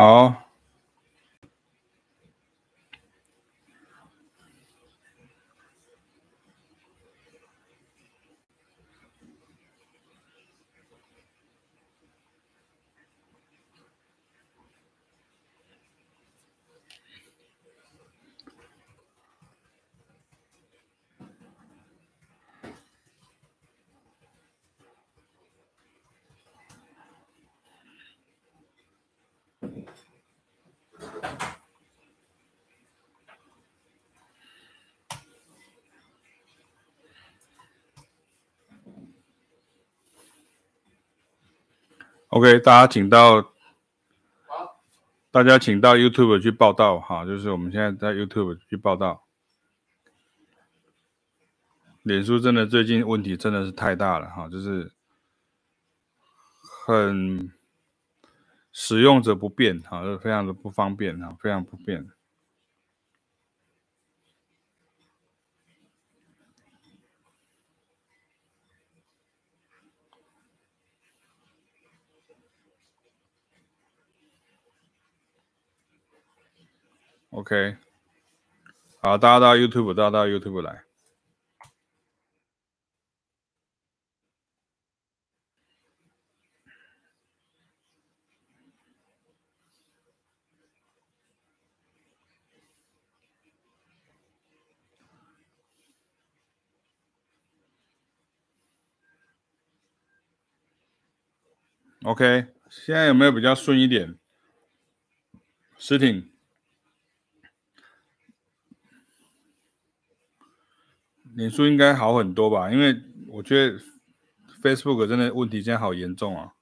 好。OK，大家请到，大家请到 YouTube 去报道哈，就是我们现在在 YouTube 去报道。脸书真的最近问题真的是太大了哈，就是很使用者不便哈，就非常的不方便哈，非常不便。OK，好，大家到 YouTube，大家到 YouTube 来。OK，现在有没有比较顺一点？诗婷。脸书应该好很多吧，因为我觉得 Facebook 真的问题现在好严重啊。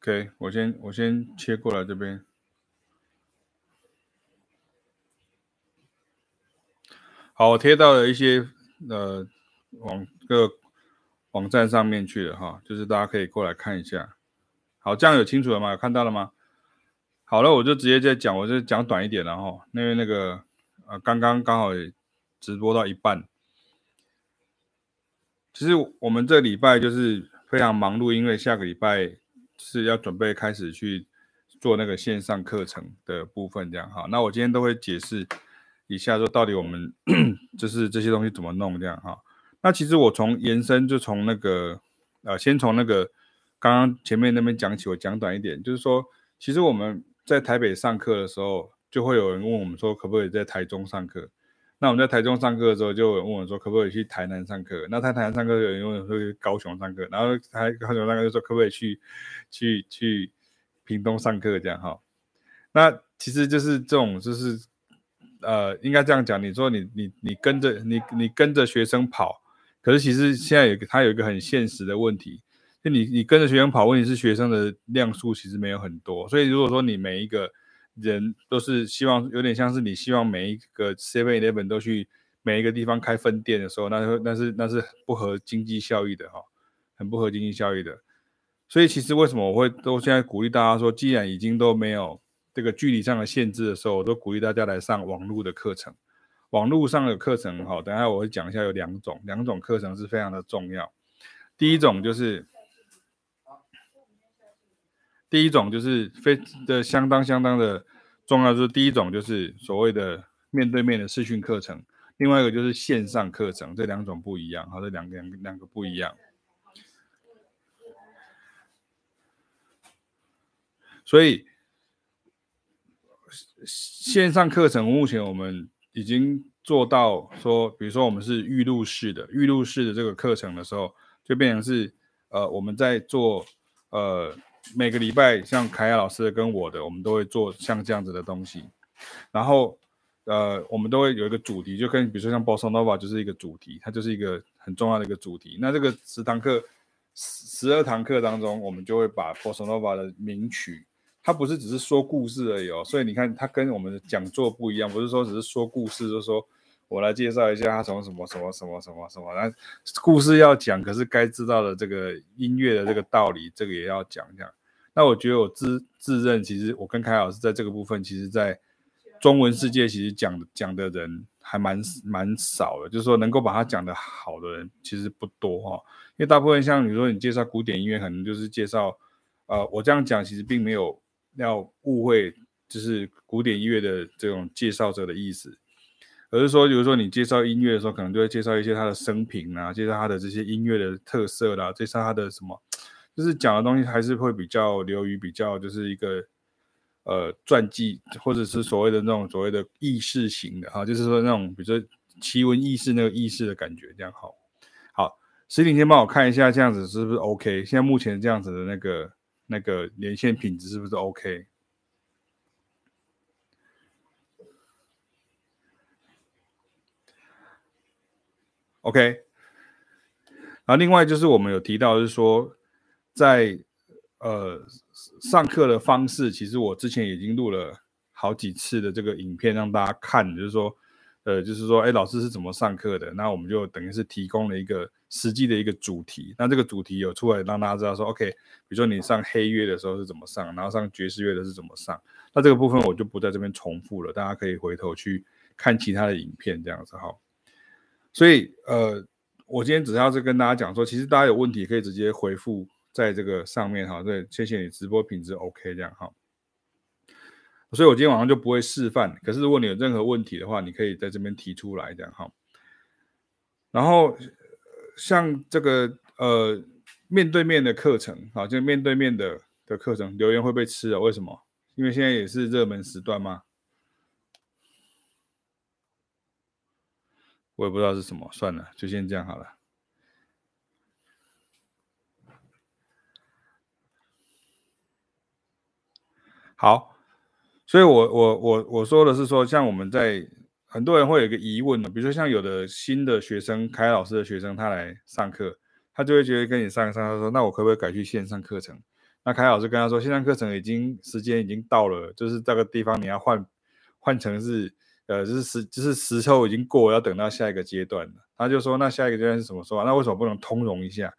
OK，我先我先切过来这边。好，我贴到了一些呃网个。网站上面去了哈，就是大家可以过来看一下。好，这样有清楚了吗？看到了吗？好了，我就直接在讲，我就讲短一点了哈。因为那个呃，刚刚刚好直播到一半。其实我们这礼拜就是非常忙碌，因为下个礼拜是要准备开始去做那个线上课程的部分，这样哈。那我今天都会解释一下，说到底我们 就是这些东西怎么弄这样哈。那其实我从延伸就从那个，呃，先从那个刚刚前面那边讲起，我讲短一点，就是说，其实我们在台北上课的时候，就会有人问我们说，可不可以在台中上课？那我们在台中上课的时候，就有人问我说，可不可以去台南上课？那在台南上课，有人问说高雄上课，然后台高雄上课就说可不可以去去去屏东上课这样哈？那其实就是这种，就是呃，应该这样讲，你说你你你跟着你你跟着学生跑。可是其实现在有个，他有一个很现实的问题，就你你跟着学生跑，问题是学生的量数其实没有很多，所以如果说你每一个人都是希望，有点像是你希望每一个 Seven Eleven 都去每一个地方开分店的时候，那那是那是不合经济效益的哈，很不合经济效益的。所以其实为什么我会都现在鼓励大家说，既然已经都没有这个距离上的限制的时候，我都鼓励大家来上网络的课程。网络上的课程，好，等下我会讲一下，有两种，两种课程是非常的重要。第一种就是，第一种就是非的相当相当的重要，就是第一种就是所谓的面对面的视讯课程，另外一个就是线上课程，这两种不一样，好，这两两个两个不一样。所以线上课程目前我们。已经做到说，比如说我们是预录式的，预录式的这个课程的时候，就变成是呃我们在做呃每个礼拜像凯亚老师跟我的，我们都会做像这样子的东西，然后呃我们都会有一个主题，就跟比如说像 Bossa Nova 就是一个主题，它就是一个很重要的一个主题。那这个十堂课十十二堂课当中，我们就会把 Bossa Nova 的名曲。他不是只是说故事而已哦，所以你看他跟我们的讲座不一样，不是说只是说故事，就是说我来介绍一下他从什么什么什么什么什么，那故事要讲，可是该知道的这个音乐的这个道理，这个也要讲讲。那我觉得我自自认，其实我跟凯老师在这个部分，其实在中文世界其实讲讲的人还蛮蛮少的，就是说能够把它讲得好的人其实不多哈、哦。因为大部分像你说你介绍古典音乐，可能就是介绍，呃，我这样讲其实并没有要误会，就是古典音乐的这种介绍者的意思，而是说，比如说你介绍音乐的时候，可能就会介绍一些他的生平啊，介绍他的这些音乐的特色啦，介绍他的什么，就是讲的东西还是会比较流于比较就是一个。呃，传记或者是所谓的那种所谓的軼事型的哈，就是说那种比如说奇闻异事那个軼事的感觉，这样好。好，石鼎先帮我看一下，这样子是不是 OK？现在目前这样子的那个那个连线品质是不是 OK？OK，然后另外就是我们有提到，就是说在呃。上课的方式，其实我之前已经录了好几次的这个影片让大家看，就是说，呃，就是说，哎，老师是怎么上课的？那我们就等于是提供了一个实际的一个主题，那这个主题有出来让大家知道说，OK，比如说你上黑乐的时候是怎么上，然后上爵士乐的是怎么上，那这个部分我就不在这边重复了，大家可以回头去看其他的影片这样子哈。所以，呃，我今天只要是跟大家讲说，其实大家有问题可以直接回复。在这个上面哈，对，谢谢你直播品质 OK 这样哈，所以我今天晚上就不会示范。可是如果你有任何问题的话，你可以在这边提出来这样哈。然后像这个呃面对面的课程啊，就面对面的的课程留言会被吃啊？为什么？因为现在也是热门时段吗？我也不知道是什么，算了，就先这样好了。好，所以我，我我我说的是说，像我们在很多人会有一个疑问呢，比如说像有的新的学生，凯老师的学生，他来上课，他就会觉得跟你上上，他说，那我可不可以改去线上课程？那凯老师跟他说，线上课程已经时间已经到了，就是这个地方你要换换成是，呃，就是时就是时候已经过了，要等到下一个阶段了。他就说，那下一个阶段是什么时候？那为什么不能通融一下？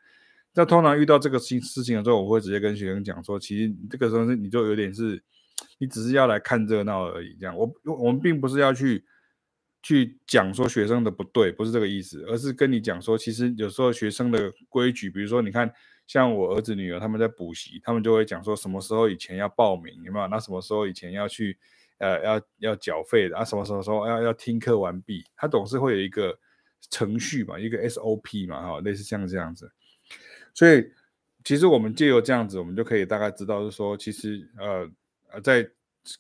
那通常遇到这个新事情的时候，我会直接跟学生讲说，其实这个时候是你就有点是，你只是要来看热闹而已。这样，我我们并不是要去去讲说学生的不对，不是这个意思，而是跟你讲说，其实有时候学生的规矩，比如说你看，像我儿子女儿他们在补习，他们就会讲说什么时候以前要报名，有没有？那什么时候以前要去呃要要缴费的啊？什么什么时候要要听课完毕？他总是会有一个程序嘛，一个 SOP 嘛，哈，类似像这样子。所以，其实我们借由这样子，我们就可以大概知道，是说，其实，呃，呃，在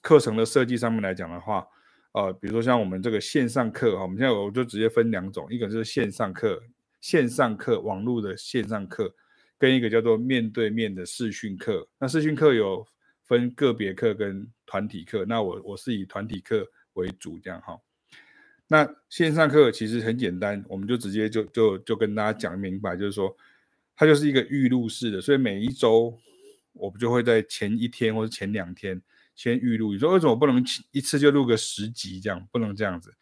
课程的设计上面来讲的话，呃，比如说像我们这个线上课哈，我们现在我就直接分两种，一个就是线上课，线上课网络的线上课，跟一个叫做面对面的视讯课。那视讯课有分个别课跟团体课，那我我是以团体课为主这样哈。那线上课其实很简单，我们就直接就就就跟大家讲明白，就是说。它就是一个预录式的，所以每一周我们就会在前一天或者前两天先预录。你说为什么不能一次就录个十集这样？不能这样子？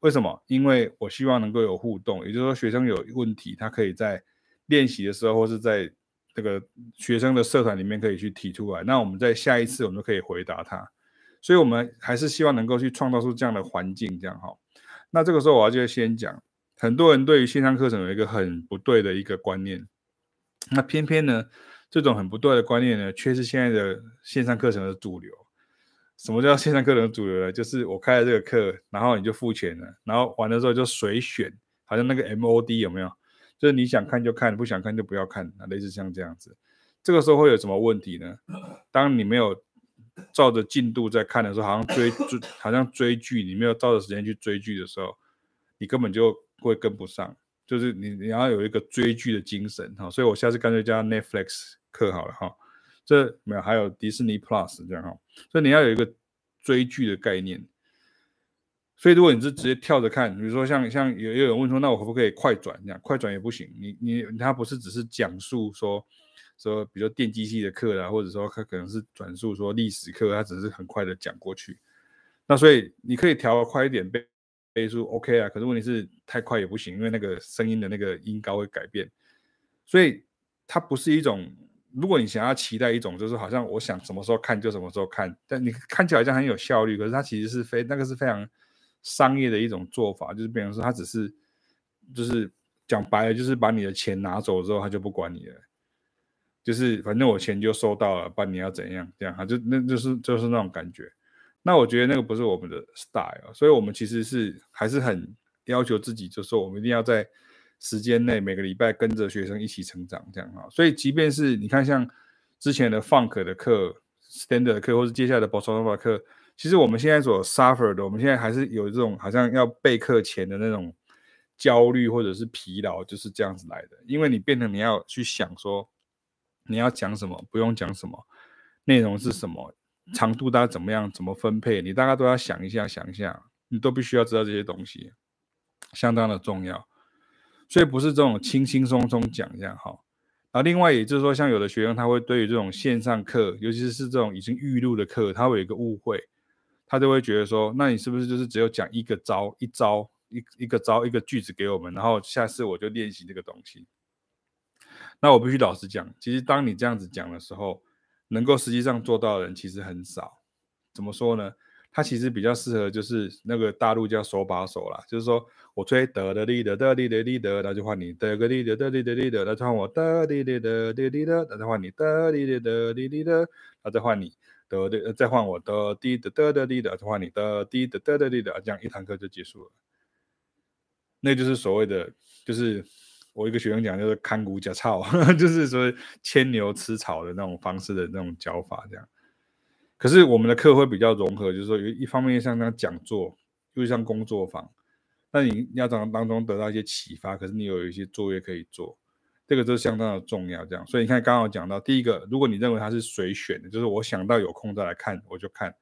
为什么？因为我希望能够有互动，也就是说学生有问题，他可以在练习的时候或是在这个学生的社团里面可以去提出来。那我们在下一次我们就可以回答他。所以我们还是希望能够去创造出这样的环境，这样哈。那这个时候我要就先讲，很多人对于线上课程有一个很不对的一个观念。那偏偏呢，这种很不对的观念呢，却是现在的线上课程的主流。什么叫线上课程的主流呢？就是我开了这个课，然后你就付钱了，然后完了之后就随选，好像那个 MOD 有没有？就是你想看就看，不想看就不要看，类似像这样子。这个时候会有什么问题呢？当你没有照着进度在看的时候，好像追追，好像追剧，你没有照着时间去追剧的时候，你根本就会跟不上。就是你你要有一个追剧的精神哈，所以我下次干脆加 Netflix 课好了哈，这没有还有迪士尼 Plus 这样哈，所以你要有一个追剧的概念。所以如果你是直接跳着看，比如说像像有有人问说，那我可不可以快转这样？快转也不行，你你他不是只是讲述说说，比如说电机系的课啊，或者说他可能是转述说历史课，他只是很快的讲过去。那所以你可以调快一点倍数 OK 啊，可是问题是太快也不行，因为那个声音的那个音高会改变，所以它不是一种。如果你想要期待一种，就是好像我想什么时候看就什么时候看，但你看起来好像很有效率，可是它其实是非那个是非常商业的一种做法，就是比方说他只是就是讲白了，就是把你的钱拿走之后，他就不管你了，就是反正我钱就收到了，不然你要怎样这样，他就那就是就是那种感觉。那我觉得那个不是我们的 style，所以我们其实是还是很要求自己，就是说我们一定要在时间内每个礼拜跟着学生一起成长，这样哈。所以即便是你看像之前的 Funk 的课、Standard 的课，或是接下来的 Bossa Nova 课，其实我们现在所 suffer 的，我们现在还是有这种好像要备课前的那种焦虑或者是疲劳，就是这样子来的。因为你变成你要去想说你要讲什么，不用讲什么，内容是什么。长度大概怎么样？怎么分配？你大概都要想一下，想一下，你都必须要知道这些东西，相当的重要。所以不是这种轻轻松松讲这样哈。然后另外也就是说，像有的学生他会对于这种线上课，尤其是这种已经预录的课，他会有一个误会，他就会觉得说，那你是不是就是只有讲一个招、一招、一一个招、一个句子给我们，然后下次我就练习这个东西？那我必须老实讲，其实当你这样子讲的时候，能够实际上做到的人其实很少，怎么说呢？他其实比较适合就是那个大陆叫手把手啦，就是说我吹得的哩的得哩的哩的，那就换你得个哩的得哩的哩的，那就换我得哩的的哩哩的，那再换你得哩的的哩哩的，那再换你得的，再换我得滴得得的哩的，再换你得滴得得的哩的，这样一堂课就结束了。那就是所谓的就是。我一个学生讲就是看股假草，就是说牵牛吃草的那种方式的那种教法这样。可是我们的课会比较融合，就是说有一方面像那讲座，又像工作坊，那你要从当中得到一些启发。可是你有一些作业可以做，这个都相当的重要。这样，所以你看刚刚讲到第一个，如果你认为它是随选的，就是我想到有空再来看，我就看。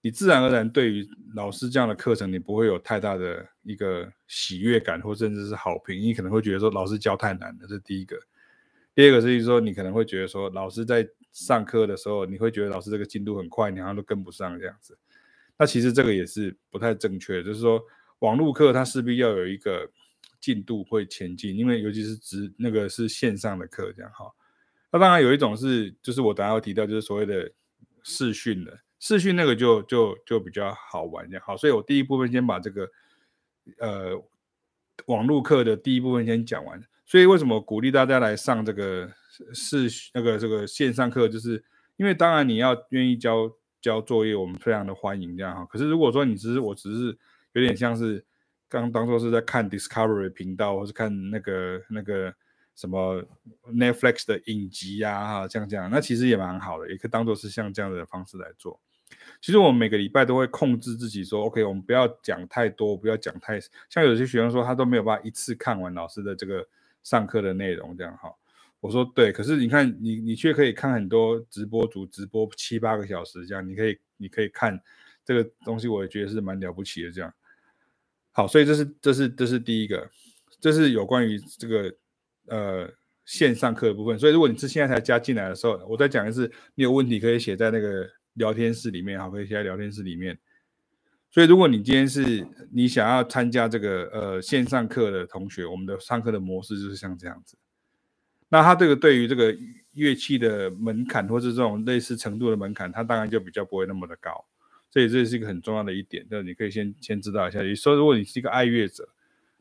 你自然而然对于老师这样的课程，你不会有太大的一个喜悦感，或甚至是好评。你可能会觉得说老师教太难了，这是第一个。第二个是说，你可能会觉得说老师在上课的时候，你会觉得老师这个进度很快，你好像都跟不上这样子。那其实这个也是不太正确的，就是说网络课它势必要有一个进度会前进，因为尤其是直那个是线上的课这样哈。那当然有一种是，就是我等下会提到，就是所谓的视讯的。视讯那个就就就比较好玩这样好，所以我第一部分先把这个呃网络课的第一部分先讲完。所以为什么鼓励大家来上这个是那个这个线上课，就是因为当然你要愿意交交作业，我们非常的欢迎这样哈。可是如果说你只是我只是有点像是刚当做是在看 Discovery 频道，或是看那个那个什么 Netflix 的影集呀哈，这样这样，那其实也蛮好的，也可以当做是像这样的方式来做。其实我们每个礼拜都会控制自己说，OK，我们不要讲太多，不要讲太像有些学生说他都没有办法一次看完老师的这个上课的内容这样哈。我说对，可是你看你你却可以看很多直播主直播七八个小时这样，你可以你可以看这个东西，我也觉得是蛮了不起的这样。好，所以这是这是这是第一个，这是有关于这个呃线上课的部分。所以如果你是现在才加进来的时候，我再讲一次，你有问题可以写在那个。聊天室里面，好，可以写在聊天室里面。所以，如果你今天是你想要参加这个呃线上课的同学，我们的上课的模式就是像这样子。那他这个对于这个乐器的门槛，或是这种类似程度的门槛，他当然就比较不会那么的高。所以这是一个很重要的一点，就是你可以先先知道一下。你说，如果你是一个爱乐者，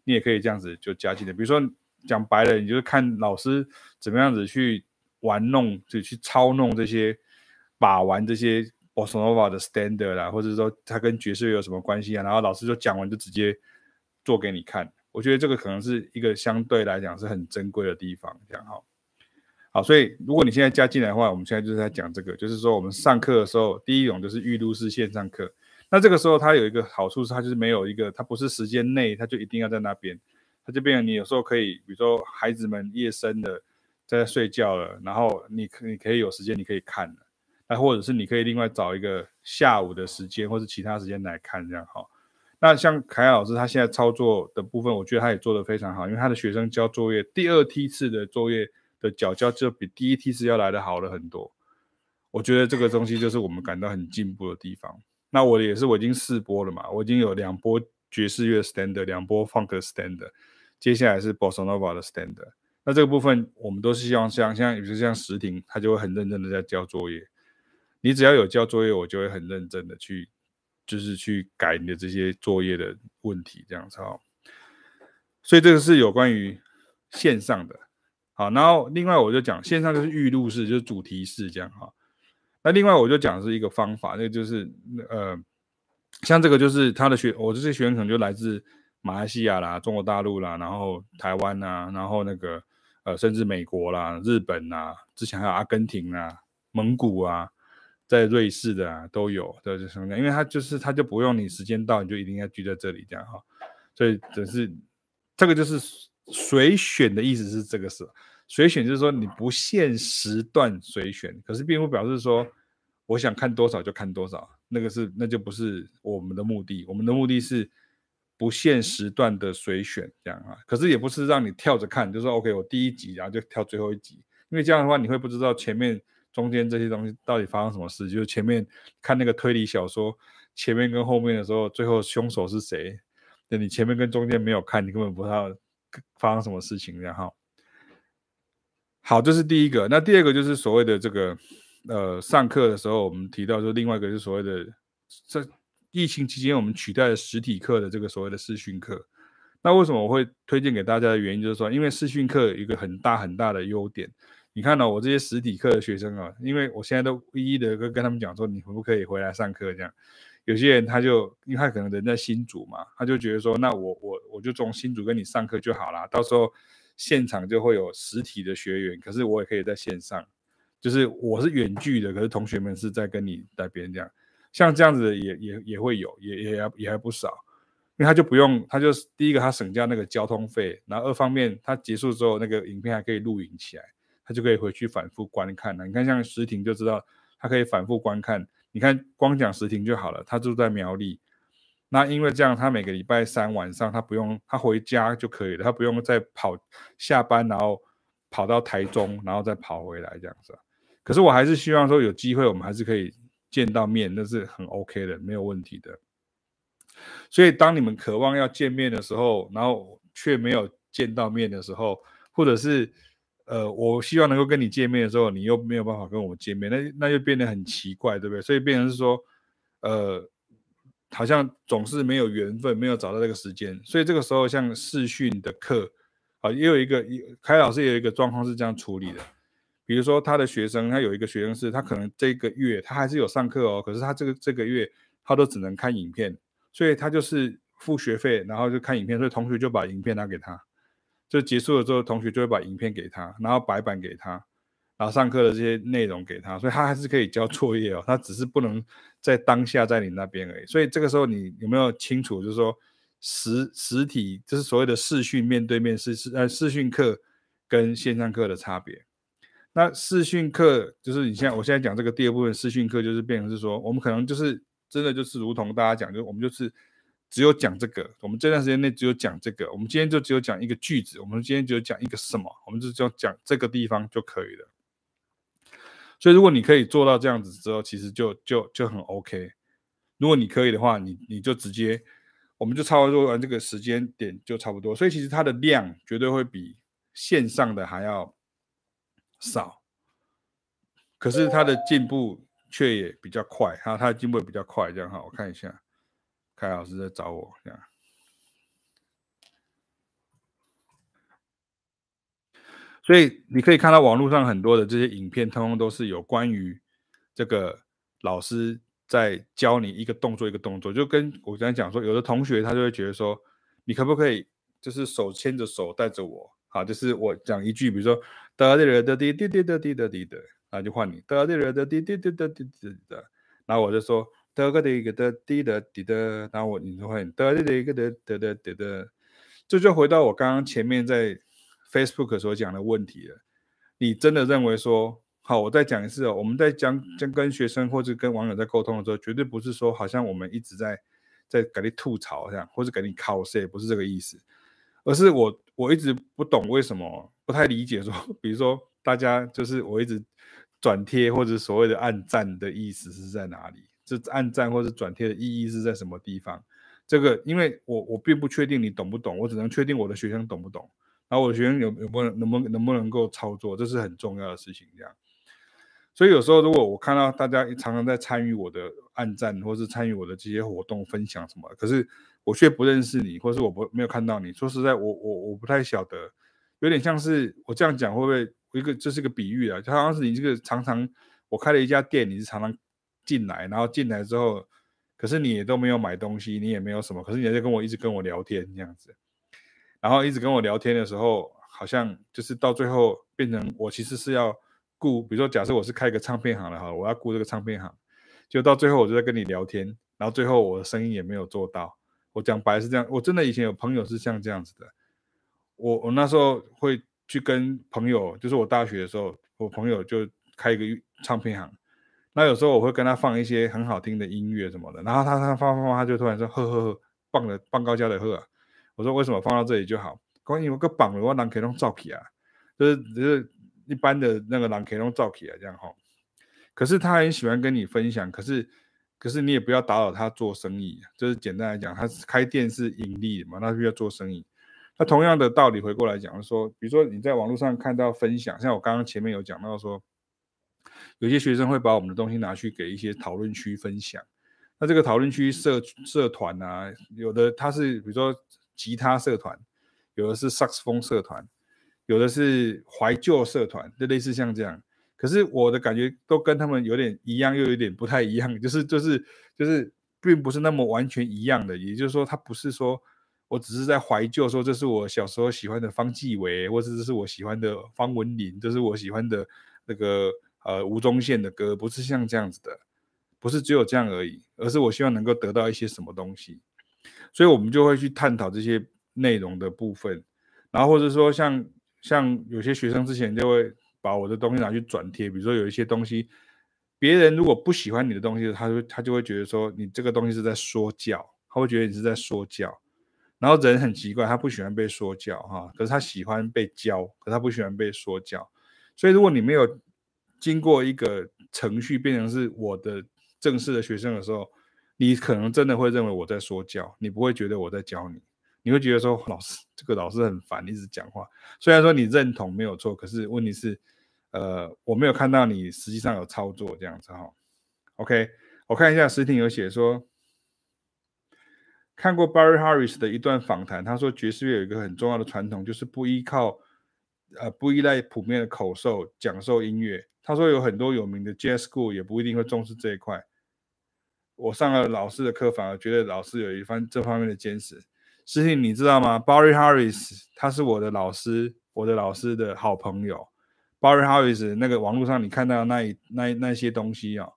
你也可以这样子就加进来。比如说讲白了，你就是看老师怎么样子去玩弄，就去操弄这些。把玩这些 Bossa Nova 的 standard 啦，或者说它跟爵士乐有什么关系啊？然后老师就讲完就直接做给你看。我觉得这个可能是一个相对来讲是很珍贵的地方，这样哈。好，所以如果你现在加进来的话，我们现在就是在讲这个，就是说我们上课的时候，第一种就是预录式线上课。那这个时候它有一个好处是，它就是没有一个，它不是时间内它就一定要在那边，它就变成你有时候可以，比如说孩子们夜深的在睡觉了，然后你可你可以有时间你可以看。那或者是你可以另外找一个下午的时间，或者其他时间来看这样哈。那像凯亚老师他现在操作的部分，我觉得他也做得非常好，因为他的学生交作业第二梯次的作业的缴交就比第一梯次要来得好了很多。我觉得这个东西就是我们感到很进步的地方。那我的也是我已经试播了嘛，我已经有两波爵士乐 standard，两波 funk standard，接下来是 bossa nova 的 standard。那这个部分我们都是希望像像比如像石婷，他就会很认真的在交作业。你只要有交作业，我就会很认真的去就是去改你的这些作业的问题，这样子哈。所以这个是有关于线上的。好，然后另外我就讲线上就是预录式，就是主题式这样哈。那另外我就讲是一个方法，那个就是呃，像这个就是他的学，我这些学员可能就来自马来西亚啦、中国大陆啦，然后台湾呐，然后那个呃，甚至美国啦、日本呐，之前还有阿根廷啊、蒙古啊，在瑞士的啊都有的这什么的，因为他就是他就不用你时间到你就一定要聚在这里这样哈，所以只是这个就是。随选的意思是这个是随选，就是说你不限时段随选，可是并不表示说我想看多少就看多少，那个是那就不是我们的目的。我们的目的是不限时段的随选，这样啊。可是也不是让你跳着看，就是说 OK，我第一集然后就跳最后一集，因为这样的话你会不知道前面中间这些东西到底发生什么事。就是前面看那个推理小说，前面跟后面的时候，最后凶手是谁？那你前面跟中间没有看，你根本不知道。发生什么事情？然后，好，这是第一个。那第二个就是所谓的这个，呃，上课的时候我们提到，说另外一个是所谓的，在疫情期间我们取代了实体课的这个所谓的视讯课。那为什么我会推荐给大家的原因，就是说，因为视讯课有一个很大很大的优点。你看到、我这些实体课的学生啊，因为我现在都一一的跟跟他们讲说，你可不可以回来上课这样。有些人他就，因为他可能人在新竹嘛，他就觉得说，那我我我就从新竹跟你上课就好了，到时候现场就会有实体的学员，可是我也可以在线上，就是我是远距的，可是同学们是在跟你在边这样，像这样子的也也也会有，也也也也还不少，因为他就不用，他就第一个他省掉那个交通费，然后二方面他结束之后那个影片还可以录影起来，他就可以回去反复观看了。你看像石婷就知道，他可以反复观看。你看，光讲石婷就好了。他住在苗栗，那因为这样，他每个礼拜三晚上他不用，他回家就可以了，他不用再跑下班，然后跑到台中，然后再跑回来这样子。可是我还是希望说，有机会我们还是可以见到面，那是很 OK 的，没有问题的。所以当你们渴望要见面的时候，然后却没有见到面的时候，或者是。呃，我希望能够跟你见面的时候，你又没有办法跟我见面，那那就变得很奇怪，对不对？所以变成是说，呃，好像总是没有缘分，没有找到这个时间。所以这个时候，像视讯的课，啊，也有一个，凯老师也有一个状况是这样处理的。比如说，他的学生，他有一个学生是，他可能这个月他还是有上课哦，可是他这个这个月他都只能看影片，所以他就是付学费，然后就看影片，所以同学就把影片拿给他。就结束了之后，同学就会把影片给他，然后白板给他，然后上课的这些内容给他，所以他还是可以交作业哦，他只是不能在当下在你那边而已。所以这个时候你有没有清楚，就是说实实体就是所谓的视讯面对面是是呃视讯课跟线上课的差别。那视讯课就是你现在我现在讲这个第二部分视讯课，就是变成是说我们可能就是真的就是如同大家讲，就我们就是。只有讲这个，我们这段时间内只有讲这个。我们今天就只有讲一个句子，我们今天只有讲一个什么，我们就只有讲这个地方就可以了。所以，如果你可以做到这样子之后，其实就就就很 OK。如果你可以的话，你你就直接，我们就差不多完这个时间点就差不多。所以，其实它的量绝对会比线上的还要少，可是它的进步却也比较快。哈，它的进步也比较快。这样哈，我看一下。凯老师在找我，这样，所以你可以看到网络上很多的这些影片，通通都是有关于这个老师在教你一个动作一个动作，就跟我刚才讲说，有的同学他就会觉得说，你可不可以就是手牵着手带着我，好，就是我讲一句，比如说哒滴哒滴滴滴哒滴哒滴哒，然后就换你哒滴哒滴滴滴哒滴滴哒，然后我就说。得个的一个的滴的滴的，然后我你就会得的一个的得得得的，这就回到我刚刚前面在 Facebook 所讲的问题了。你真的认为说，好，我再讲一次哦，我们在讲讲跟学生或者跟网友在沟通的时候，绝对不是说好像我们一直在在给你吐槽这样，或者给你考试，不是这个意思，而是我我一直不懂为什么不太理解说，比如说大家就是我一直转贴或者所谓的按赞的意思是在哪里？这按赞或者转贴的意义是在什么地方？这个，因为我我并不确定你懂不懂，我只能确定我的学生懂不懂。然后我的学生有有没有能不能能不能够操作，这是很重要的事情。这样，所以有时候如果我看到大家常常在参与我的按赞，或是参与我的这些活动分享什么，可是我却不认识你，或是我不没有看到你。说实在，我我我不太晓得，有点像是我这样讲会不会一个这是个比喻啊？就好像是你这个常常我开了一家店，你是常常进来，然后进来之后，可是你也都没有买东西，你也没有什么，可是你在跟我一直跟我聊天这样子，然后一直跟我聊天的时候，好像就是到最后变成我其实是要顾，比如说假设我是开一个唱片行的哈，我要顾这个唱片行，就到最后我就在跟你聊天，然后最后我的生意也没有做到。我讲白是这样，我真的以前有朋友是像这样子的，我我那时候会去跟朋友，就是我大学的时候，我朋友就开一个唱片行。那有时候我会跟他放一些很好听的音乐什么的，然后他他放放放，他就突然说呵呵呵，棒的棒高加的呵！我说为什么放到这里就好？关键有个棒的话，人可以弄照起啊，就是就是一般的那个人可以弄照起啊，这样哈。可是他很喜欢跟你分享，可是可是你也不要打扰他做生意，就是简单来讲，他开店是盈利的嘛，那就要做生意。那同样的道理回过来讲，说比如说你在网络上看到分享，像我刚刚前面有讲到说。有些学生会把我们的东西拿去给一些讨论区分享，那这个讨论区社社团啊，有的他是比如说吉他社团，有的是萨克斯风社团，有的是怀旧社团，就类似像这样。可是我的感觉都跟他们有点一样，又有点不太一样，就是就是就是并不是那么完全一样的。也就是说，他不是说我只是在怀旧，说这是我小时候喜欢的方季惟，或者这是我喜欢的方文琳，这是我喜欢的那个。呃，吴宗宪的歌不是像这样子的，不是只有这样而已，而是我希望能够得到一些什么东西，所以我们就会去探讨这些内容的部分，然后或者说像像有些学生之前就会把我的东西拿去转贴，比如说有一些东西，别人如果不喜欢你的东西，他就他就会觉得说你这个东西是在说教，他会觉得你是在说教，然后人很奇怪，他不喜欢被说教哈，可是他喜欢被教，可是他不喜欢被说教，所以如果你没有。经过一个程序变成是我的正式的学生的时候，你可能真的会认为我在说教，你不会觉得我在教你，你会觉得说老师这个老师很烦，一直讲话。虽然说你认同没有错，可是问题是，呃，我没有看到你实际上有操作这样子哈。OK，我看一下实体有写说，看过 Barry Harris 的一段访谈，他说爵士乐有一个很重要的传统，就是不依靠，呃，不依赖普遍的口授讲授音乐。他说有很多有名的 jazz school 也不一定会重视这一块。我上了老师的课，反而觉得老师有一番这方面的坚持。师兄，你知道吗？Barry Harris 他是我的老师，我的老师的好朋友。Barry Harris 那个网络上你看到的那一那那些东西啊，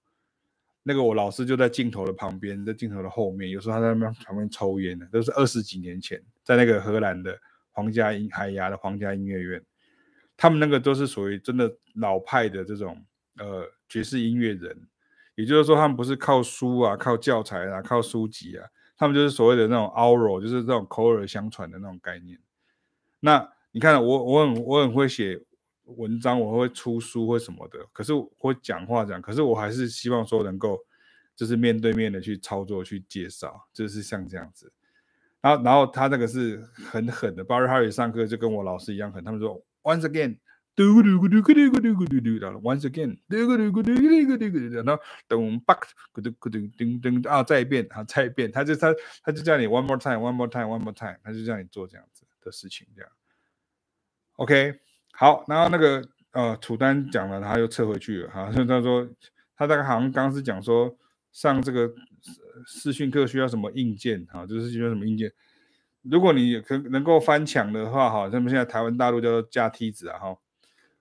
那个我老师就在镜头的旁边，在镜头的后面，有时候他在那边旁边抽烟的，都是二十几年前，在那个荷兰的皇家音海牙的皇家音乐院。他们那个都是属于真的老派的这种呃爵士音乐人，也就是说，他们不是靠书啊、靠教材啊、靠书籍啊，他们就是所谓的那种 oral，就是这种口耳相传的那种概念。那你看我，我很我很会写文章，我会出书或什么的，可是我会讲话讲，可是我还是希望说能够就是面对面的去操作去介绍，就是像这样子。然后然后他那个是很狠的，Barry Harris 上课就跟我老师一样狠，他们说。once again，嘟咕嘟咕嘟咕嘟咕嘟咕嘟嘟的，once again，嘟咕嘟咕嘟咕嘟咕嘟咕嘟，然后咚，back，咕嘟咕嘟叮叮，啊，再一遍，啊，再一遍，他就他他就叫你 one more time，one more time，one more time，他就叫你做这样子的事情，这样。OK，好，然后那个呃，楚丹讲了，他又撤回去了，哈、啊，他说他大概好像刚是讲说上这个视讯课需要什么硬件，哈、就是需要什么硬件。如果你可能够翻墙的话，哈，他们现在台湾大陆叫做架梯子啊，哈。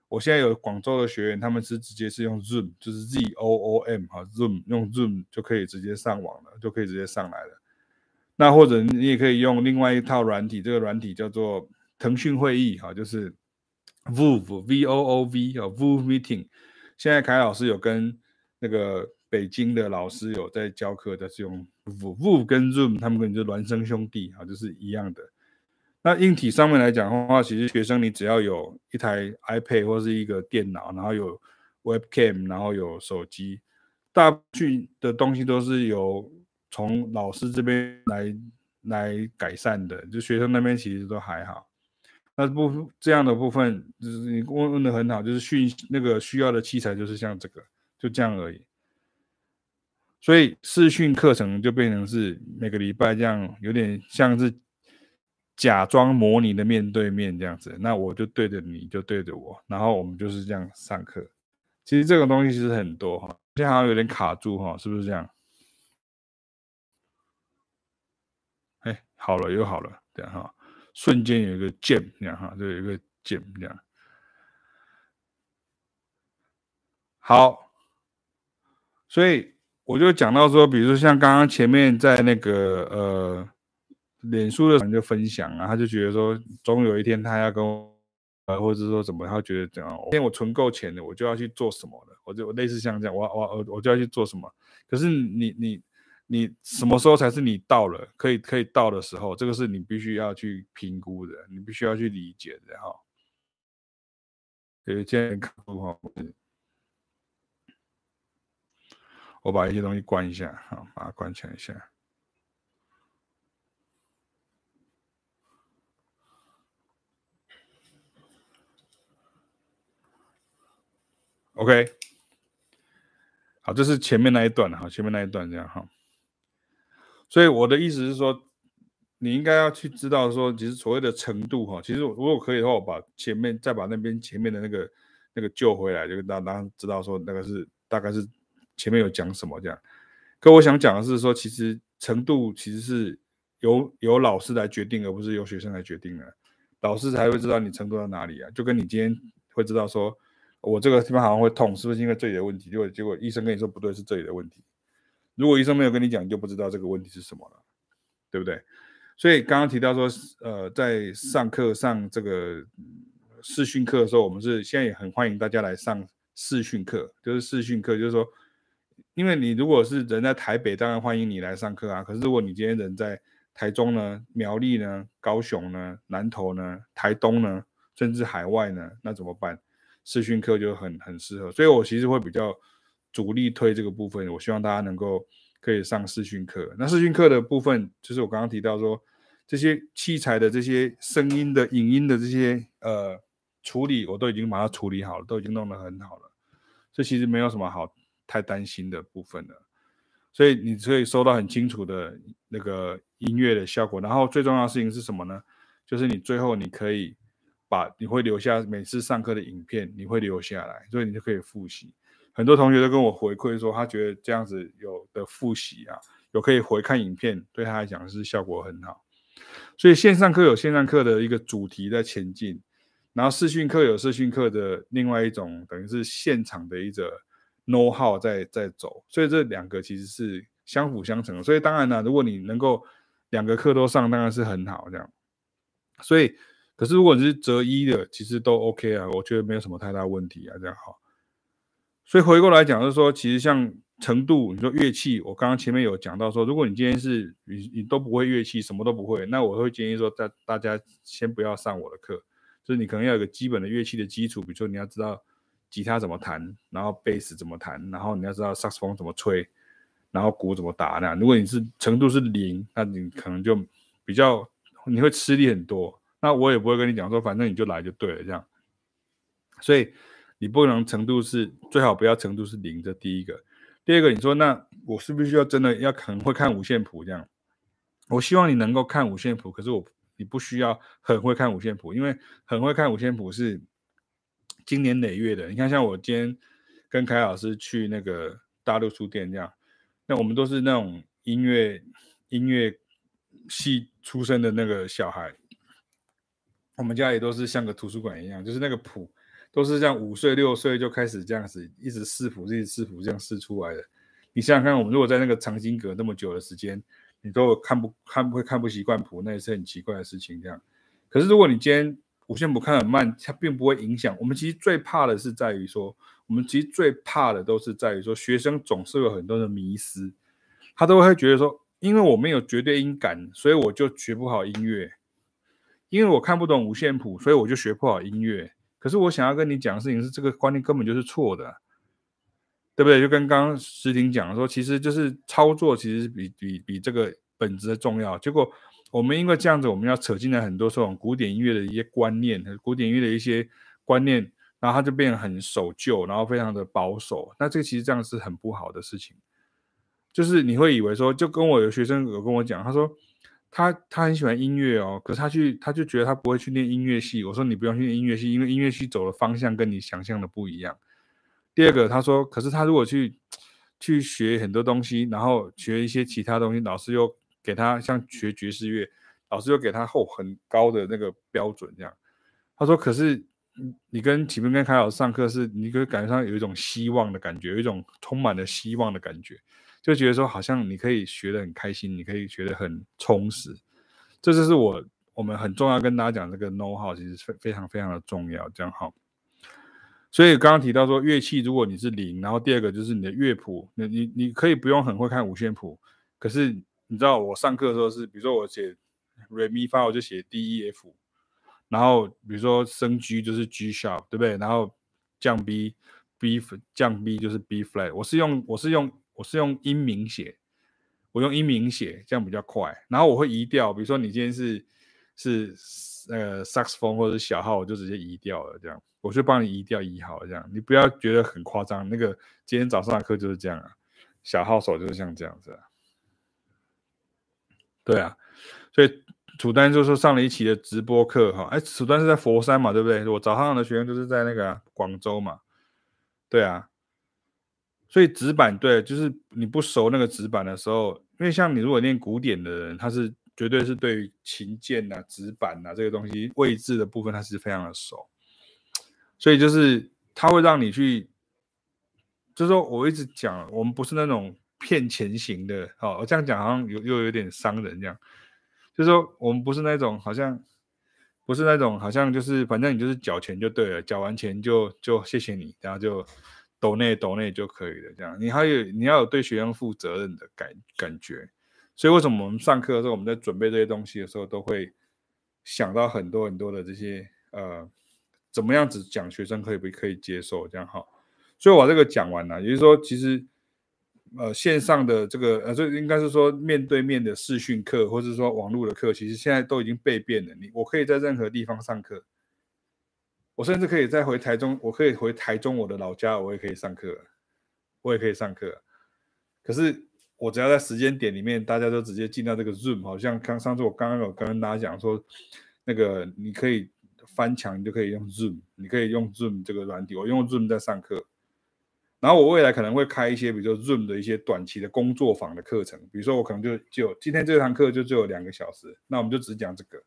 我现在有广州的学员，他们是直接是用 Zoom，就是 Z O O M 哈，Zoom 用 Zoom 就可以直接上网了，就可以直接上来了。那或者你也可以用另外一套软体，这个软体叫做腾讯会议哈，就是 VooV V O O V 啊，VooV Meeting。现在凯老师有跟那个。北京的老师有在教课的，是用 VooV 跟 Zoom，他们可能就孪生兄弟啊，就是一样的。那硬体上面来讲的话，其实学生你只要有一台 iPad 或是一个电脑，然后有 Webcam，然后有手机，大部分的东西都是由从老师这边来来改善的，就学生那边其实都还好。那部这样的部分就是你问问的很好，就是训那个需要的器材就是像这个，就这样而已。所以视讯课程就变成是每个礼拜这样，有点像是假装模拟的面对面这样子。那我就对着你，就对着我，然后我们就是这样上课。其实这个东西其实很多哈，现在好像有点卡住哈，是不是这样？哎，好了，又好了，这样哈。瞬间有一个键，这样哈，就有一个键这样。好，所以我就讲到说，比如说像刚刚前面在那个呃，脸书的人就分享啊，他就觉得说，总有一天他要跟我，呃，或者说怎么，他觉得怎样，今天我存够钱了，我就要去做什么了，我就类似像这样，我我我我就要去做什么。可是你你。你什么时候才是你到了可以可以到的时候？这个是你必须要去评估的，你必须要去理解的哈。有一些客户哈，我把一些东西关一下，好，把它关起来一下。OK，好，这是前面那一段哈，前面那一段这样哈。所以我的意思是说，你应该要去知道说，其实所谓的程度哈，其实如果可以的话，我把前面再把那边前面的那个那个救回来，就让大家知道说那个是大概是前面有讲什么这样。可我想讲的是说，其实程度其实是由由老师来决定，而不是由学生来决定的。老师才会知道你程度到哪里啊，就跟你今天会知道说，我这个地方好像会痛，是不是因为这里的问题？结果结果医生跟你说不对，是这里的问题。如果医生没有跟你讲，你就不知道这个问题是什么了，对不对？所以刚刚提到说，呃，在上课上这个视讯课的时候，我们是现在也很欢迎大家来上视讯课，就是视讯课，就是说，因为你如果是人在台北，当然欢迎你来上课啊。可是如果你今天人在台中呢、苗栗呢、高雄呢、南投呢、台东呢，甚至海外呢，那怎么办？视讯课就很很适合。所以我其实会比较。主力推这个部分，我希望大家能够可以上视讯课。那视讯课的部分，就是我刚刚提到说，这些器材的这些声音的、影音的这些呃处理，我都已经把它处理好了，都已经弄得很好了。这其实没有什么好太担心的部分了。所以你可以收到很清楚的那个音乐的效果。然后最重要的事情是什么呢？就是你最后你可以把你会留下每次上课的影片，你会留下来，所以你就可以复习。很多同学都跟我回馈说，他觉得这样子有的复习啊，有可以回看影片，对他来讲是效果很好。所以线上课有线上课的一个主题在前进，然后视讯课有视讯课的另外一种，等于是现场的一种 know how 在在走。所以这两个其实是相辅相成的。所以当然呢，如果你能够两个课都上，当然是很好这样。所以，可是如果你是择一的，其实都 OK 啊，我觉得没有什么太大问题啊，这样好。所以回过来讲，就是说，其实像程度，你说乐器，我刚刚前面有讲到说，如果你今天是你你都不会乐器，什么都不会，那我会建议说，大大家先不要上我的课，就是你可能要有个基本的乐器的基础，比如说你要知道吉他怎么弹，然后贝斯怎么弹，然后你要知道萨克斯风怎么吹，然后鼓怎么打那样。如果你是程度是零，那你可能就比较你会吃力很多。那我也不会跟你讲说，反正你就来就对了这样。所以。你不能程度是最好不要程度是零，这第一个。第二个，你说那我是不是要真的要很会看五线谱这样？我希望你能够看五线谱，可是我你不需要很会看五线谱，因为很会看五线谱是经年累月的。你看，像我今天跟凯老师去那个大陆书店这样，那我们都是那种音乐音乐系出身的那个小孩，我们家也都是像个图书馆一样，就是那个谱。都是这样，五岁六岁就开始这样子，一直试谱，一直试谱，这样试出来的。你想想看，我们如果在那个藏经阁那么久的时间，你都看不看不会看不习惯谱，那也是很奇怪的事情。这样，可是如果你今天五线谱看很慢，它并不会影响。我们其实最怕的是在于说，我们其实最怕的都是在于说，学生总是有很多的迷思，他都会觉得说，因为我没有绝对音感，所以我就学不好音乐；因为我看不懂五线谱，所以我就学不好音乐。可是我想要跟你讲的事情是，这个观念根本就是错的，对不对？就跟刚刚石婷讲说，其实就是操作，其实比比比这个本质的重要。结果我们因为这样子，我们要扯进来很多这种古典音乐的一些观念，古典音乐的一些观念，然后它就变得很守旧，然后非常的保守。那这个其实这样是很不好的事情。就是你会以为说，就跟我有学生有跟我讲，他说他他很喜欢音乐哦，可是他去他就觉得他不会去念音乐系。我说你不用去念音乐系，因为音乐系走的方向跟你想象的不一样。第二个，他说，可是他如果去去学很多东西，然后学一些其他东西，老师又给他像学爵士乐，老师又给他后很高的那个标准，这样。他说，可是你跟启明跟凯老上课是，你可以感觉上有一种希望的感觉，有一种充满了希望的感觉。就觉得说好像你可以学得很开心，你可以学得很充实，这就是我我们很重要跟大家讲这个 know how，其实非非常非常的重要，这样好。所以刚刚提到说乐器，如果你是零，然后第二个就是你的乐谱，你你你可以不用很会看五线谱，可是你知道我上课的时候是，比如说我写 re mi fa，我就写 D E F，然后比如说升 G 就是 G sharp，对不对？然后降 B B 降 B 就是 B flat，我是用我是用。我是用音名写，我用音名写，这样比较快。然后我会移调，比如说你今天是是呃 saxophone 或者小号，我就直接移调了，这样我就帮你移调移好，这样你不要觉得很夸张。那个今天早上的课就是这样啊，小号手就是像这样子。对啊，所以楚丹就说上了一期的直播课哈，哎，楚丹是在佛山嘛，对不对？我早上的学生就是在那个广州嘛，对啊。所以指板对，就是你不熟那个指板的时候，因为像你如果练古典的人，他是绝对是对琴键呐、指板呐这个东西位置的部分，他是非常的熟。所以就是他会让你去，就是说我一直讲，我们不是那种骗钱型的，哦，我这样讲好像有又有点伤人这样。就是说我们不是那种好像不是那种好像就是反正你就是缴钱就对了，缴完钱就就谢谢你，然后就。抖内抖内就可以了，这样你还有你要有对学生负责任的感感觉，所以为什么我们上课的时候我们在准备这些东西的时候都会想到很多很多的这些呃怎么样子讲学生可以不可以接受这样哈，所以我这个讲完了，也就是说其实呃线上的这个呃这应该是说面对面的视讯课或者说网络的课，其实现在都已经被变了，你我可以在任何地方上课。我甚至可以再回台中，我可以回台中我的老家，我也可以上课，我也可以上课。可是我只要在时间点里面，大家都直接进到这个 Zoom，好像刚上次我刚刚有跟大家讲说，那个你可以翻墙，你就可以用 Zoom，你可以用 Zoom 这个软体，我用 Zoom 在上课。然后我未来可能会开一些，比如说 Zoom 的一些短期的工作坊的课程，比如说我可能就就今天这堂课就只有两个小时，那我们就只讲这个。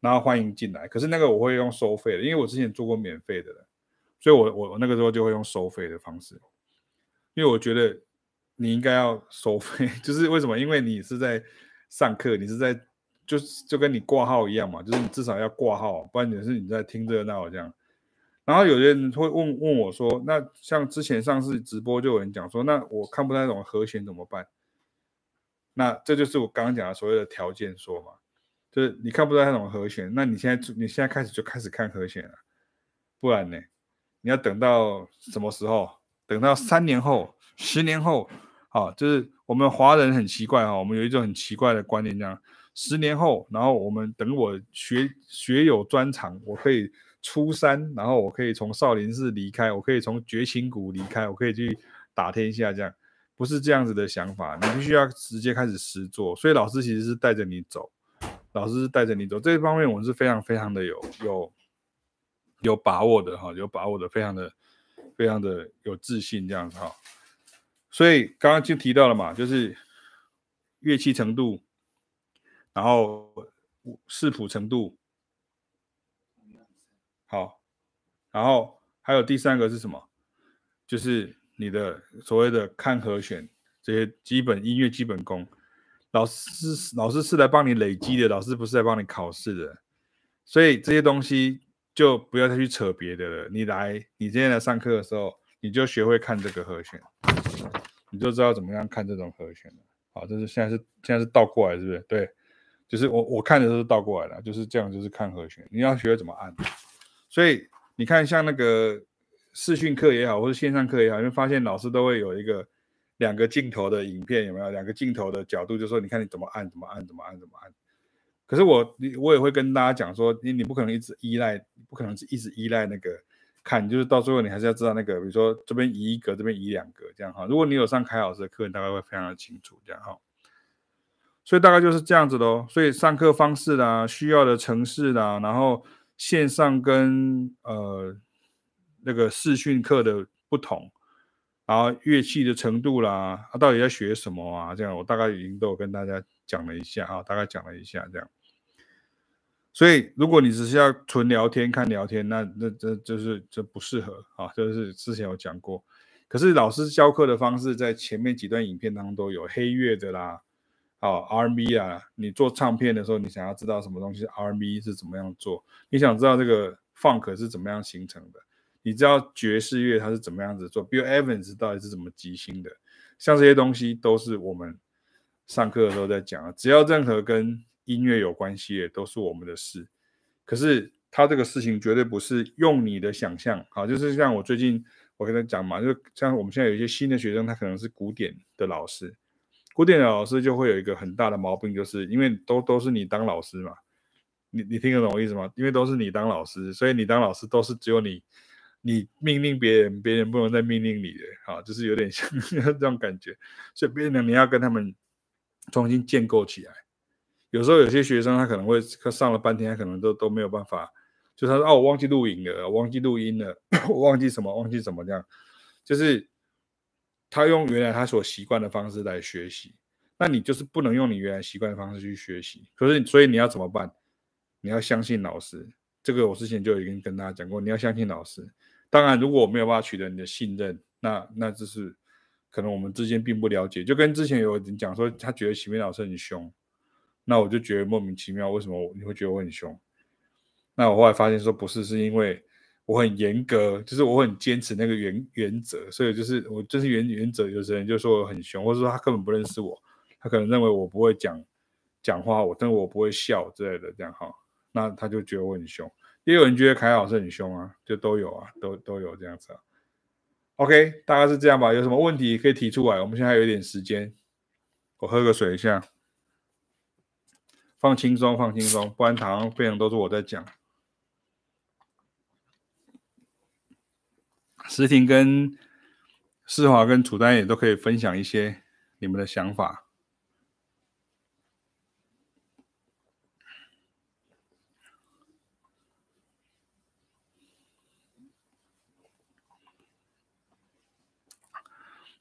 然后欢迎进来，可是那个我会用收费的，因为我之前做过免费的，所以我我我那个时候就会用收费的方式，因为我觉得你应该要收费，就是为什么？因为你是在上课，你是在就就跟你挂号一样嘛，就是你至少要挂号，不然你是你在听热闹这样。然后有些人会问问我说，那像之前上次直播就有人讲说，那我看不到那种和弦怎么办？那这就是我刚刚讲的所谓的条件说嘛。就是你看不到那种和弦，那你现在你现在开始就开始看和弦了，不然呢？你要等到什么时候？等到三年后、十年后，啊，就是我们华人很奇怪哈，我们有一种很奇怪的观念，这样十年后，然后我们等我学学有专长，我可以出山，然后我可以从少林寺离开，我可以从绝情谷离开，我可以去打天下，这样不是这样子的想法，你必须要直接开始实做，所以老师其实是带着你走。老师是带着你走，这方面我是非常非常的有有有把握的哈，有把握的，非常的非常的有自信这样子哈。所以刚刚就提到了嘛，就是乐器程度，然后视谱程度，好，然后还有第三个是什么？就是你的所谓的看和弦这些基本音乐基本功。老师，老师是来帮你累积的，老师不是来帮你考试的，所以这些东西就不要再去扯别的了。你来，你今天来上课的时候，你就学会看这个和弦，你就知道怎么样看这种和弦了。好，这是现在是现在是倒过来，是不是？对，就是我我看的都是倒过来的，就是这样，就是看和弦。你要学会怎么按，所以你看，像那个视讯课也好，或者线上课也好，你会发现老师都会有一个。两个镜头的影片有没有？两个镜头的角度，就说你看你怎么按，怎么按，怎么按，怎么按。可是我我也会跟大家讲说，你你不可能一直依赖，不可能是一直依赖那个看，就是到最后你还是要知道那个，比如说这边移一格，这边移两格这样哈。如果你有上凯老师的课，你大概会非常的清楚这样哈。所以大概就是这样子喽。所以上课方式啦，需要的程式啦，然后线上跟呃那个视讯课的不同，然后乐器的程度啦，啊到底在学什么啊？这样我大概已经都有跟大家讲了一下啊，大概讲了一下这样。所以如果你只是要纯聊天看聊天，那那这就是这不适合啊，就是之前有讲过。可是老师教课的方式在前面几段影片当中都有黑乐的啦。好，R&B 啊，你做唱片的时候，你想要知道什么东西？R&B 是怎么样做？你想知道这个 Funk 是怎么样形成的？你知道爵士乐它是怎么样子做？Bill Evans 到底是怎么即兴的？像这些东西都是我们上课的时候在讲。只要任何跟音乐有关系的，都是我们的事。可是他这个事情绝对不是用你的想象，好，就是像我最近我跟他讲嘛，就像我们现在有一些新的学生，他可能是古典的老师。古典的老师就会有一个很大的毛病，就是因为都都是你当老师嘛，你你听得懂我意思吗？因为都是你当老师，所以你当老师都是只有你，你命令别人，别人不能再命令你的，啊，就是有点像 这种感觉。所以变成你要跟他们重新建构起来。有时候有些学生他可能会上了半天，他可能都都没有办法，就他说哦，我忘记录影了，忘记录音了，我忘记什么，忘记什么这样，就是。他用原来他所习惯的方式来学习，那你就是不能用你原来习惯的方式去学习。可是，所以你要怎么办？你要相信老师。这个我之前就已经跟大家讲过，你要相信老师。当然，如果我没有办法取得你的信任，那那就是可能我们之间并不了解。就跟之前有人讲说，他觉得启明老师很凶，那我就觉得莫名其妙，为什么你会觉得我很凶？那我后来发现说不是，是因为。我很严格，就是我很坚持那个原原则，所以就是我就是原原则。有些人就说我很凶，或者说他根本不认识我，他可能认为我不会讲讲话，我但是我不会笑之类的这样哈，那他就觉得我很凶。也有人觉得凯老师很凶啊，就都有啊，都都有这样子啊。OK，大概是这样吧。有什么问题可以提出来？我们现在还有一点时间，我喝个水一下，放轻松，放轻松，不然好像变成都是我在讲。石婷跟世华跟楚丹也都可以分享一些你们的想法。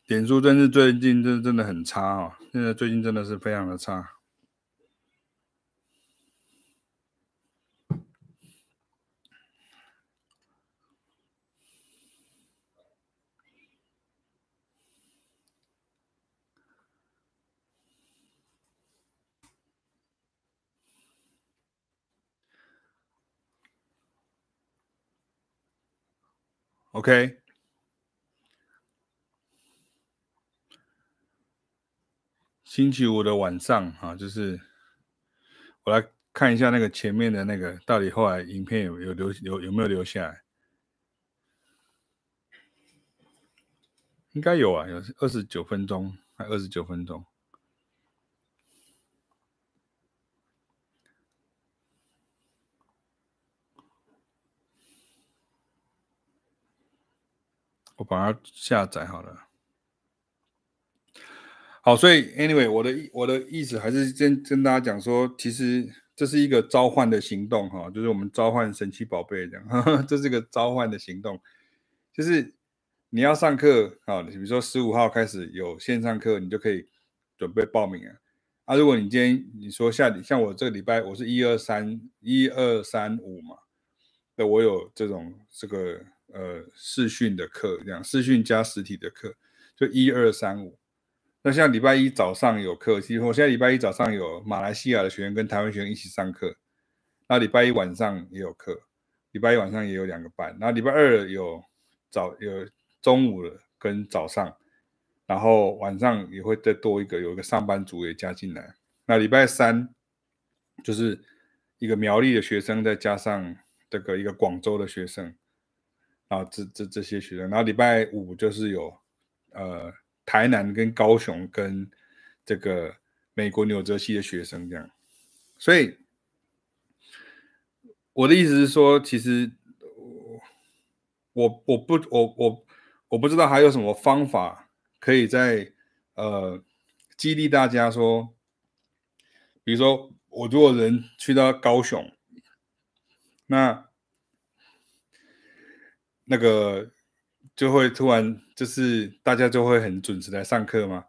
点数真是最近真真的很差哦，现在最近真的是非常的差。OK，星期五的晚上啊，就是我来看一下那个前面的那个，到底后来影片有有留有有没有留下来？应该有啊，有二十九分钟，还二十九分钟。我把它下载好了。好，所以 anyway，我的我的意思还是跟跟大家讲说，其实这是一个召唤的行动哈，就是我们召唤神奇宝贝这样，呵呵，这是一个召唤的行动，就是你要上课啊，比如说十五号开始有线上课，你就可以准备报名啊。啊，如果你今天你说下礼，像我这个礼拜我是一二三一二三五嘛，那我有这种这个。呃，视讯的课这样，视讯加实体的课，就一二三五。那像礼拜一早上有课，其实我现在礼拜一早上有马来西亚的学员跟台湾学员一起上课。那礼拜一晚上也有课，礼拜一晚上也有两个班。那礼拜二有早有中午的跟早上，然后晚上也会再多一个，有一个上班族也加进来。那礼拜三就是一个苗栗的学生，再加上这个一个广州的学生。啊，这这这些学生，然后礼拜五就是有，呃，台南跟高雄跟这个美国纽泽西的学生这样，所以我的意思是说，其实我我不我我我不知道还有什么方法可以在呃激励大家说，比如说我如果人去到高雄，那那个就会突然就是大家就会很准时来上课吗？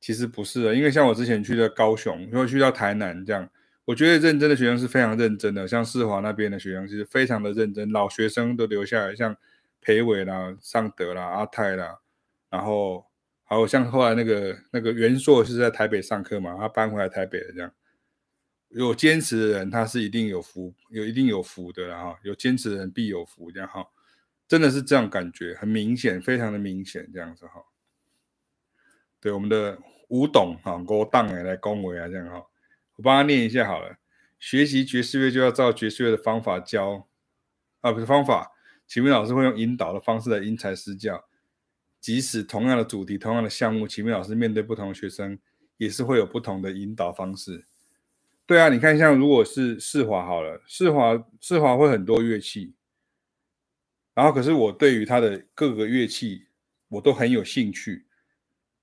其实不是的，因为像我之前去的高雄，又去到台南这样。我觉得认真的学生是非常认真的，像世华那边的学生其实非常的认真，老学生都留下来，像裴伟啦、尚德啦、阿泰啦，然后还有像后来那个那个元硕是在台北上课嘛，他搬回来台北了这样。有坚持的人，他是一定有福，有一定有福的哈，有坚持的人必有福这样哈，真的是这样感觉，很明显，非常的明显这样子哈。对我们的吴董哈，郭档哎来恭维啊这样哈。我帮他念一下好了。学习爵士乐就要照爵士乐的方法教，啊，不是方法。启明老师会用引导的方式来因材施教，即使同样的主题、同样的项目，启明老师面对不同的学生，也是会有不同的引导方式。对啊，你看，像如果是世华好了，世华世华会很多乐器，然后可是我对于他的各个乐器，我都很有兴趣。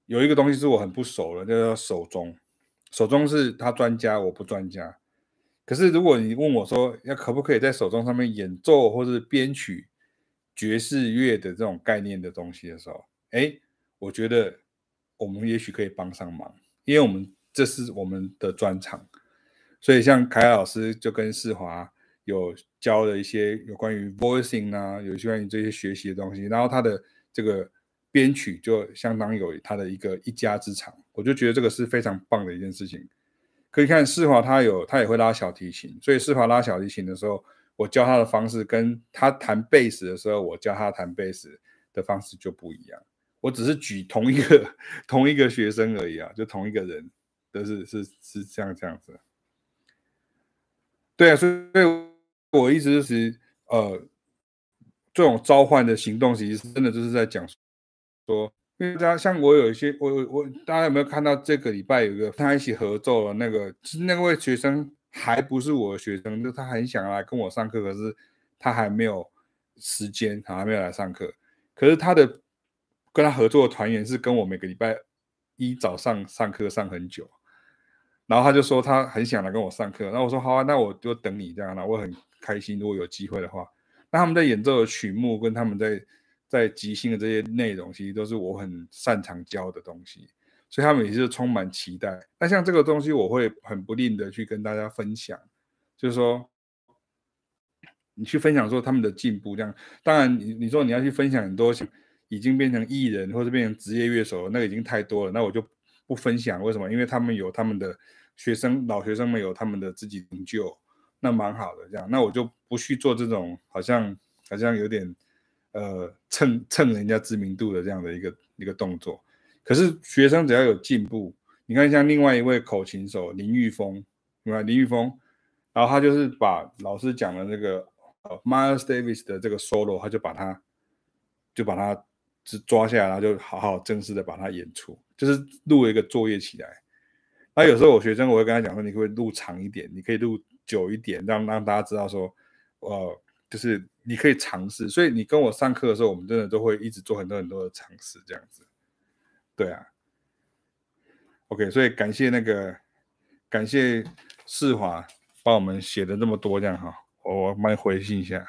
有一个东西是我很不熟的，叫做手钟。手中是他专家，我不专家。可是如果你问我说，要可不可以在手中上面演奏或是编曲爵士乐的这种概念的东西的时候，哎，我觉得我们也许可以帮上忙，因为我们这是我们的专长。所以像凯老师就跟世华有教了一些有关于 voicing 啊，有些关于这些学习的东西，然后他的这个。编曲就相当有他的一个一家之长，我就觉得这个是非常棒的一件事情。可以看世华他有他也会拉小提琴，所以世华拉小提琴的时候，我教他的方式跟他弹贝斯的时候，我教他弹贝斯的方式就不一样。我只是举同一个同一个学生而已啊，就同一个人，都是是是这样这样子。对啊，所以我意思是，呃，这种召唤的行动，其实真的就是在讲。说，因为大家像我有一些，我我大家有没有看到这个礼拜有一个跟他一起合奏的那个，那位学生还不是我的学生，就他很想来跟我上课，可是他还没有时间，他还没有来上课。可是他的跟他合作的团员是跟我每个礼拜一早上上课上很久，然后他就说他很想来跟我上课，然后我说好啊，那我就等你这样，那我很开心，如果有机会的话，那他们在演奏的曲目跟他们在。在即兴的这些内容，其实都是我很擅长教的东西，所以他们也是充满期待。那像这个东西，我会很不吝的去跟大家分享，就是说，你去分享说他们的进步，这样。当然，你你说你要去分享很多已经变成艺人或者变成职业乐手，那个已经太多了，那我就不分享。为什么？因为他们有他们的学生，老学生们有他们的自己成就，那蛮好的。这样，那我就不去做这种好像好像有点。呃，蹭蹭人家知名度的这样的一个一个动作，可是学生只要有进步，你看像另外一位口琴手林玉峰，对吧？林玉峰，然后他就是把老师讲的那个呃 Miles Davis 的这个 solo，他就把它就把它抓下来，然后就好好正式的把它演出，就是录一个作业起来。那有时候我学生我会跟他讲说，你可以录长一点，你可以录久一点，让让大家知道说，呃。就是你可以尝试，所以你跟我上课的时候，我们真的都会一直做很多很多的尝试，这样子。对啊，OK，所以感谢那个感谢世华帮我们写的那么多，这样哈，我帮你回信一下。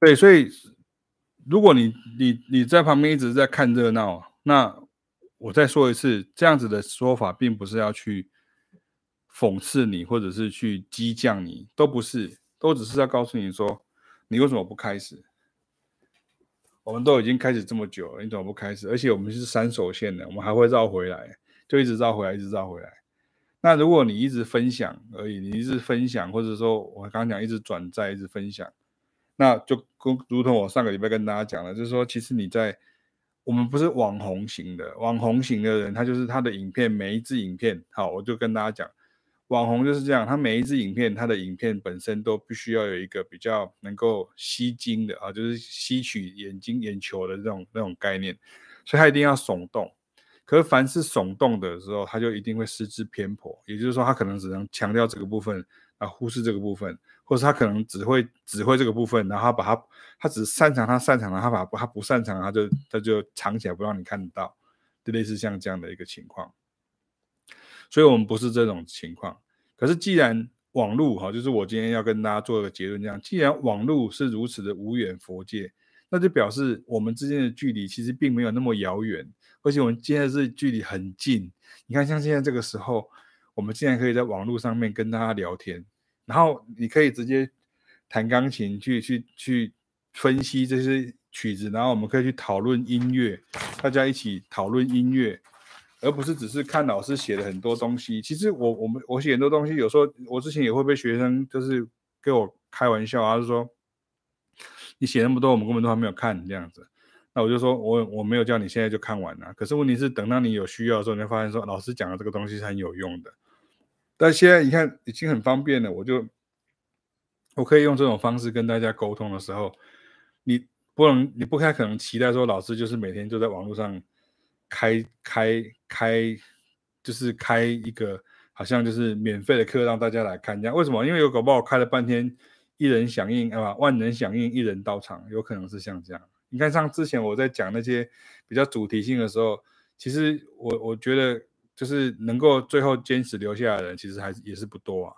对，所以如果你你你在旁边一直在看热闹，那我再说一次，这样子的说法并不是要去讽刺你，或者是去激将你，都不是，都只是要告诉你说，你为什么不开始？我们都已经开始这么久了，你怎么不开始？而且我们是三手线的，我们还会绕回来，就一直绕回来，一直绕回来。那如果你一直分享而已，你一直分享，或者说我刚刚讲一直转载，一直分享，那就跟如同我上个礼拜跟大家讲了，就是说，其实你在。我们不是网红型的，网红型的人，他就是他的影片，每一支影片，好，我就跟大家讲，网红就是这样，他每一支影片，他的影片本身都必须要有一个比较能够吸睛的啊，就是吸取眼睛眼球的这种那种概念，所以他一定要耸动。可是凡是耸动的时候，他就一定会失之偏颇。也就是说，他可能只能强调这个部分，啊，忽视这个部分，或者他可能只会指挥这个部分，然后把他，他只擅长他擅长的，他把他不擅长，他就他就藏起来不让你看到，就类似像这样的一个情况。所以我们不是这种情况。可是既然网络哈，就是我今天要跟大家做一个结论，这样，既然网络是如此的无远佛界，那就表示我们之间的距离其实并没有那么遥远。而且我们现在是距离很近，你看，像现在这个时候，我们竟然可以在网络上面跟大家聊天，然后你可以直接弹钢琴去去去分析这些曲子，然后我们可以去讨论音乐，大家一起讨论音乐，而不是只是看老师写的很多东西。其实我我们我写很多东西，有时候我之前也会被学生就是跟我开玩笑啊，就说你写那么多，我们根本都还没有看这样子。那我就说，我我没有叫你现在就看完了。可是问题是，等到你有需要的时候，你会发现说，老师讲的这个东西是很有用的。但现在你看，已经很方便了，我就我可以用这种方式跟大家沟通的时候，你不能，你不太可能期待说，老师就是每天就在网络上开开开，就是开一个好像就是免费的课让大家来看这样。为什么？因为有搞不好开了半天，一人响应啊，万人响应，一人到场，有可能是像这样。你看，像之前我在讲那些比较主题性的时候，其实我我觉得就是能够最后坚持留下来的人，其实还也是不多啊。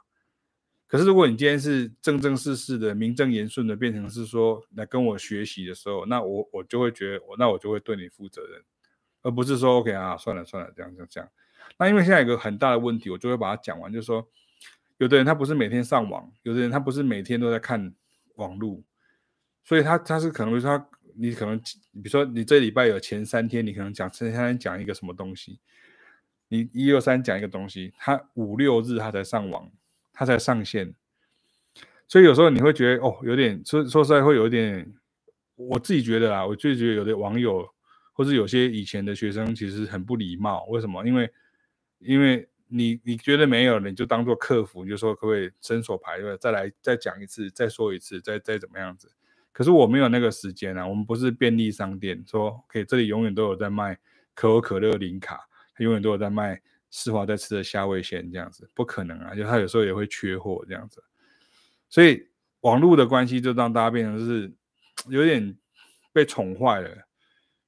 可是如果你今天是正正式式的、名正言顺的变成是说来跟我学习的时候，那我我就会觉得我那我就会对你负责任，而不是说 OK 啊，算了算了，这样这样这样。那因为现在有个很大的问题，我就会把它讲完，就是说，有的人他不是每天上网，有的人他不是每天都在看网络，所以他他是可能说他。你可能，比如说你这礼拜有前三天，你可能讲前三天讲一个什么东西，你一二三讲一个东西，他五六日他才上网，他才上线，所以有时候你会觉得哦，有点说说实在会有点，我自己觉得啊，我就觉得有的网友或者有些以前的学生其实很不礼貌，为什么？因为因为你你觉得没有，你就当做客服，你就说可不可以伸手牌，再来再讲一次，再说一次，再再怎么样子。可是我没有那个时间啊，我们不是便利商店，说 OK 这里永远都有在卖可口可乐零卡，永远都有在卖世华在吃的虾味鲜这样子，不可能啊，就它有时候也会缺货这样子，所以网络的关系就让大家变成是有点被宠坏了，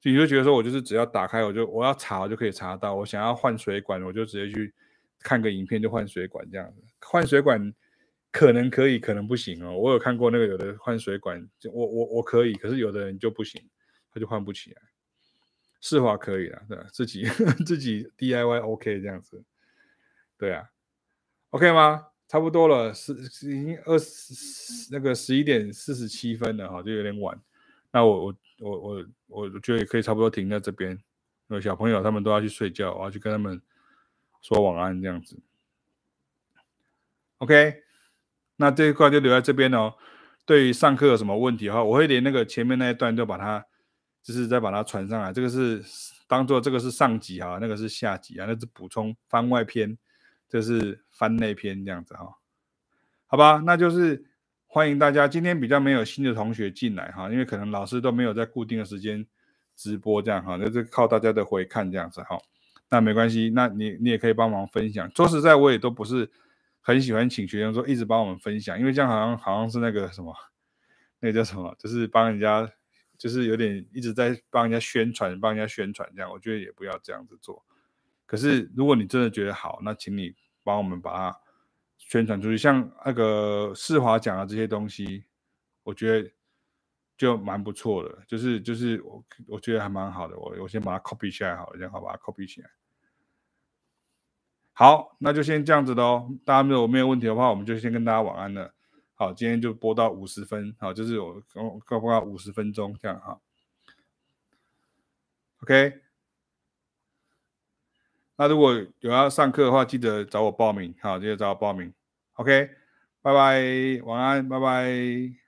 就你就觉得说我就是只要打开我就我要查我就可以查到，我想要换水管我就直接去看个影片就换水管这样子，换水管。可能可以，可能不行哦。我有看过那个有的换水管，我我我可以，可是有的人就不行，他就换不起来。世华可以了，对吧？自己 自己 DIY OK 这样子，对啊，OK 吗？差不多了，十已经二十那个十一点四十七分了哈，就有点晚。那我我我我我觉得也可以差不多停在这边。有小朋友他们都要去睡觉，我要去跟他们说晚安这样子。OK。那这一块就留在这边哦。对于上课有什么问题的话，我会连那个前面那一段都把它，就是再把它传上来。这个是当做这个是上集哈，那个是下集啊，那是补充番外篇，这是番内篇这样子哈。好吧，那就是欢迎大家。今天比较没有新的同学进来哈，因为可能老师都没有在固定的时间直播这样哈，那是靠大家的回看这样子哈。那没关系，那你你也可以帮忙分享。说实在，我也都不是。很喜欢请学生说一直帮我们分享，因为这样好像好像是那个什么，那个叫什么，就是帮人家，就是有点一直在帮人家宣传，帮人家宣传这样。我觉得也不要这样子做。可是如果你真的觉得好，那请你帮我们把它宣传出去。像那个世华讲的这些东西，我觉得就蛮不错的，就是就是我我觉得还蛮好的。我我先把它 copy 下来好了，这样好把它 copy 起来。好，那就先这样子的哦。大家没有没有问题的话，我们就先跟大家晚安了。好，今天就播到五十分，好，就是我刚刚播到五十分钟这样哈。OK，那如果有要上课的话，记得找我报名，好，记得找我报名。OK，拜拜，晚安，拜拜。